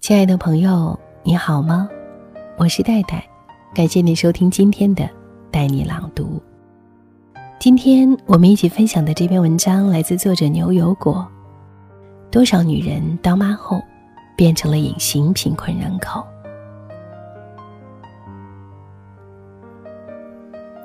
亲爱的朋友，你好吗？我是戴戴，感谢你收听今天的带你朗读。今天我们一起分享的这篇文章来自作者牛油果。多少女人当妈后变成了隐形贫困人口？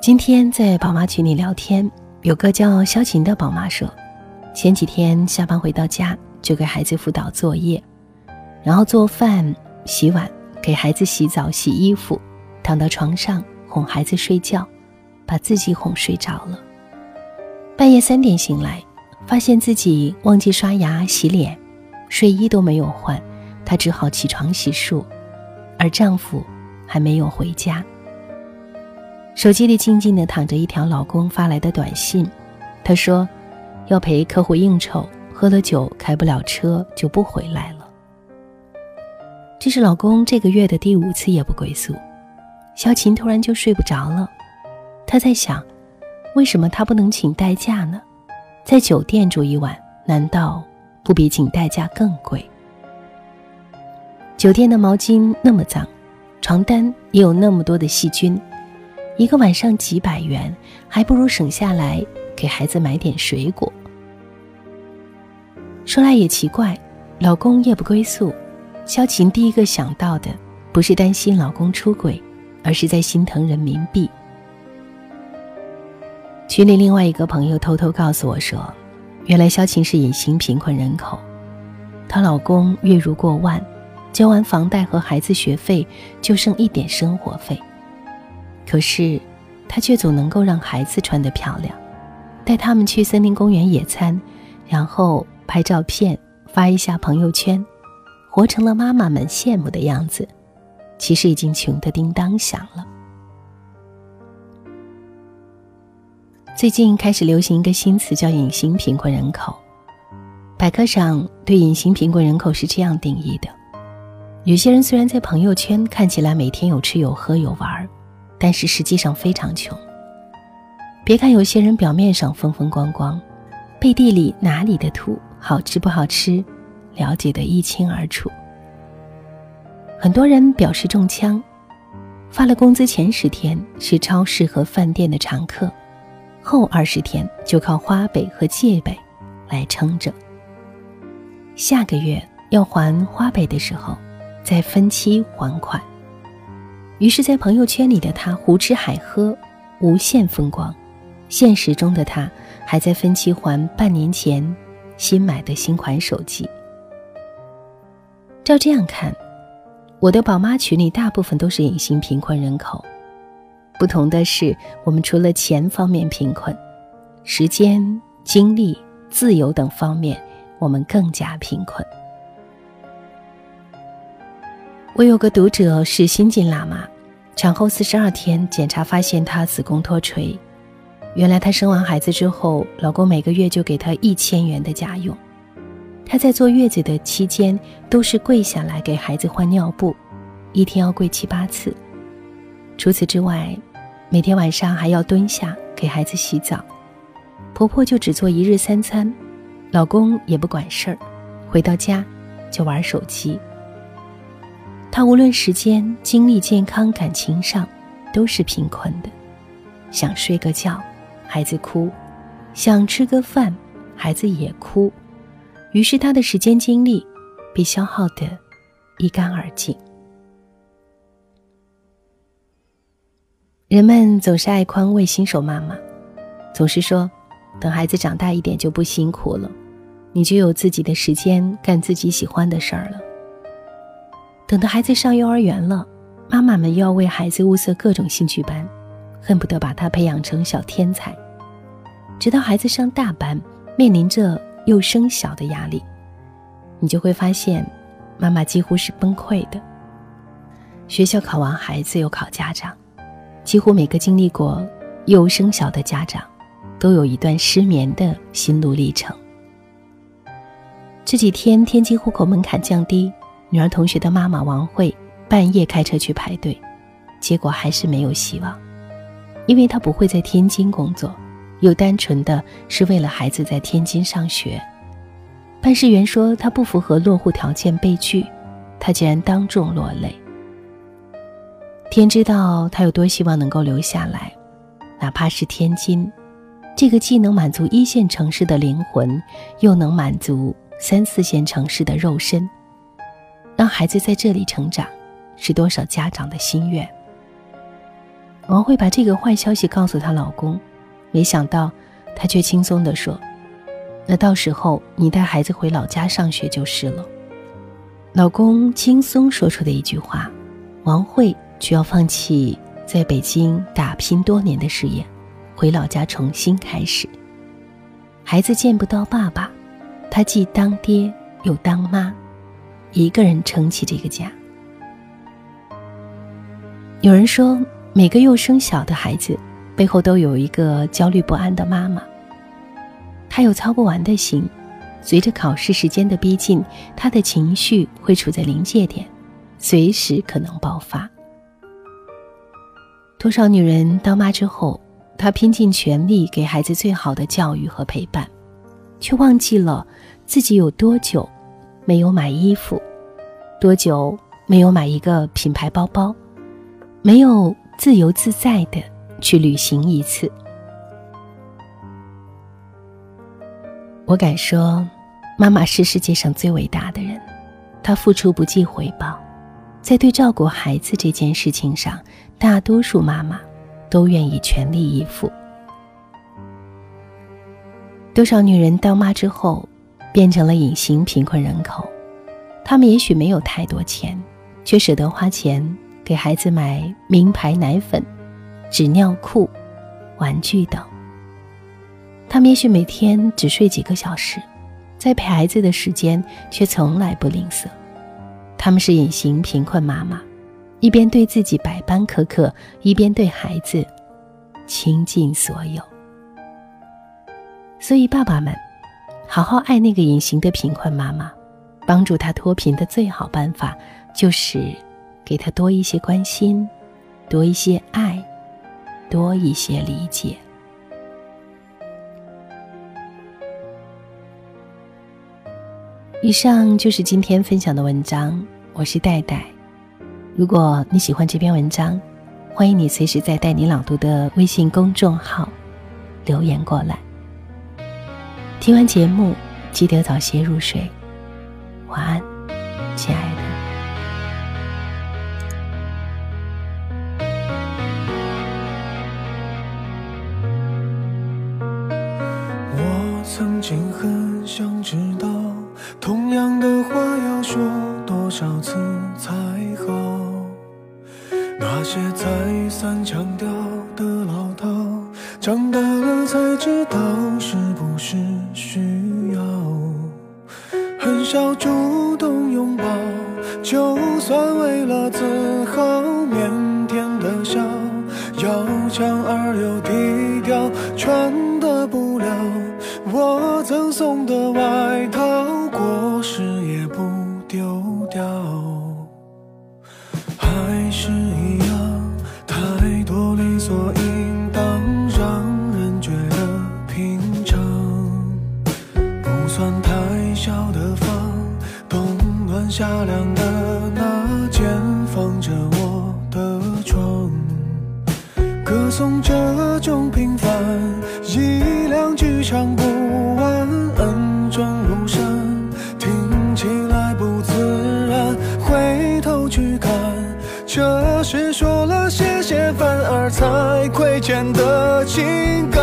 今天在宝妈群里聊天，有个叫萧晴的宝妈说，前几天下班回到家就给孩子辅导作业。然后做饭、洗碗，给孩子洗澡、洗衣服，躺到床上哄孩子睡觉，把自己哄睡着了。半夜三点醒来，发现自己忘记刷牙、洗脸，睡衣都没有换，她只好起床洗漱，而丈夫还没有回家。手机里静静地躺着一条老公发来的短信，他说：“要陪客户应酬，喝了酒开不了车就不回来了。”这是老公这个月的第五次夜不归宿，小琴突然就睡不着了。她在想，为什么他不能请代驾呢？在酒店住一晚，难道不比请代驾更贵？酒店的毛巾那么脏，床单也有那么多的细菌，一个晚上几百元，还不如省下来给孩子买点水果。说来也奇怪，老公夜不归宿。萧晴第一个想到的，不是担心老公出轨，而是在心疼人民币。群里另外一个朋友偷偷告诉我说，原来萧晴是隐形贫困人口，她老公月入过万，交完房贷和孩子学费就剩一点生活费，可是她却总能够让孩子穿得漂亮，带他们去森林公园野餐，然后拍照片发一下朋友圈。活成了妈妈们羡慕的样子，其实已经穷得叮当响了。最近开始流行一个新词，叫“隐形贫困人口”。百科上对隐形贫困人口是这样定义的：有些人虽然在朋友圈看起来每天有吃有喝有玩，但是实际上非常穷。别看有些人表面上风风光光，背地里哪里的土好吃不好吃？了解的一清二楚。很多人表示中枪，发了工资前十天是超市和饭店的常客，后二十天就靠花呗和借呗来撑着。下个月要还花呗的时候，再分期还款。于是，在朋友圈里的他胡吃海喝，无限风光；现实中的他还在分期还半年前新买的新款手机。照这样看，我的宝妈群里大部分都是隐形贫困人口。不同的是，我们除了钱方面贫困，时间、精力、自由等方面，我们更加贫困。我有个读者是新晋辣妈，产后四十二天检查发现她子宫脱垂。原来她生完孩子之后，老公每个月就给她一千元的家用。她在坐月子的期间，都是跪下来给孩子换尿布，一天要跪七八次。除此之外，每天晚上还要蹲下给孩子洗澡。婆婆就只做一日三餐，老公也不管事儿，回到家就玩手机。她无论时间、精力、健康、感情上，都是贫困的。想睡个觉，孩子哭；想吃个饭，孩子也哭。于是，他的时间精力被消耗得一干二净。人们总是爱宽慰新手妈妈，总是说，等孩子长大一点就不辛苦了，你就有自己的时间干自己喜欢的事儿了。等到孩子上幼儿园了，妈妈们又要为孩子物色各种兴趣班，恨不得把他培养成小天才。直到孩子上大班，面临着。又升小的压力，你就会发现，妈妈几乎是崩溃的。学校考完孩子又考家长，几乎每个经历过又升小的家长，都有一段失眠的心路历程。这几天天津户口门槛降低，女儿同学的妈妈王慧半夜开车去排队，结果还是没有希望，因为她不会在天津工作。又单纯的是为了孩子在天津上学，办事员说他不符合落户条件被拒，他竟然当众落泪。天知道他有多希望能够留下来，哪怕是天津，这个既能满足一线城市的灵魂，又能满足三四线城市的肉身，让孩子在这里成长，是多少家长的心愿。王慧把这个坏消息告诉她老公，没想到他却轻松地说：“那到时候你带孩子回老家上学就是了。”老公轻松说出的一句话，王慧。却要放弃在北京打拼多年的事业，回老家重新开始。孩子见不到爸爸，他既当爹又当妈，一个人撑起这个家。有人说，每个幼升小的孩子背后都有一个焦虑不安的妈妈。她有操不完的心，随着考试时间的逼近，她的情绪会处在临界点，随时可能爆发。多少女人当妈之后，她拼尽全力给孩子最好的教育和陪伴，却忘记了自己有多久没有买衣服，多久没有买一个品牌包包，没有自由自在的去旅行一次。我敢说，妈妈是世界上最伟大的人，她付出不计回报。在对照顾孩子这件事情上，大多数妈妈都愿意全力以赴。多少女人当妈之后，变成了隐形贫困人口，她们也许没有太多钱，却舍得花钱给孩子买名牌奶粉、纸尿裤、玩具等。他们也许每天只睡几个小时，在陪孩子的时间却从来不吝啬。他们是隐形贫困妈妈，一边对自己百般苛刻，一边对孩子倾尽所有。所以，爸爸们，好好爱那个隐形的贫困妈妈，帮助她脱贫的最好办法，就是给她多一些关心，多一些爱，多一些理解。以上就是今天分享的文章，我是戴戴。如果你喜欢这篇文章，欢迎你随时在“带你朗读”的微信公众号留言过来。听完节目，记得早些入睡，晚安，的唠叨，长大了才知道是不是需要。很少主动拥抱，就算为了自豪，腼腆的笑，要强而又低调，穿种平凡，一两句唱不完，恩重如山。听起来不自然。回头去看这是说了谢谢反而才亏欠的情感。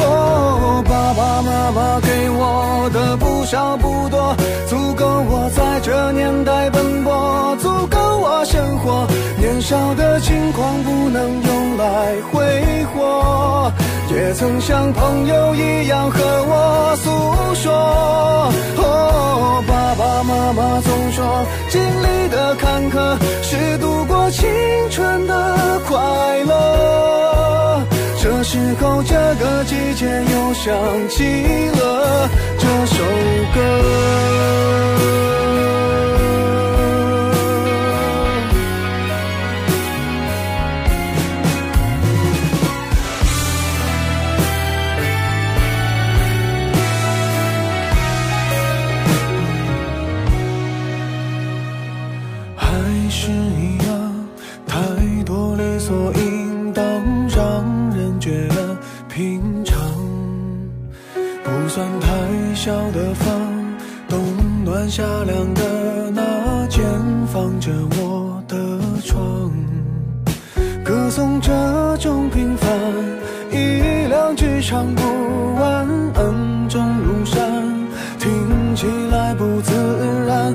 哦，爸爸妈妈给我的不少不多，足够我在这年代奔波，足够我生活。年少的轻狂不能来挥霍，也曾像朋友一样和我诉说。哦，爸爸妈妈总说经历的坎坷是度过青春的快乐。这时候，这个季节又想起了这首歌。是一样，太多理所应当，让人觉得平常。不算太小的房，冬暖夏凉的那间，放着我的床。歌颂这种平凡，一两句唱不完，恩重如山，听起来不自然。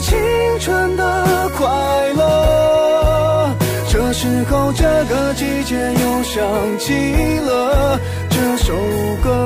青春的快乐。这时候，这个季节又想起了这首歌。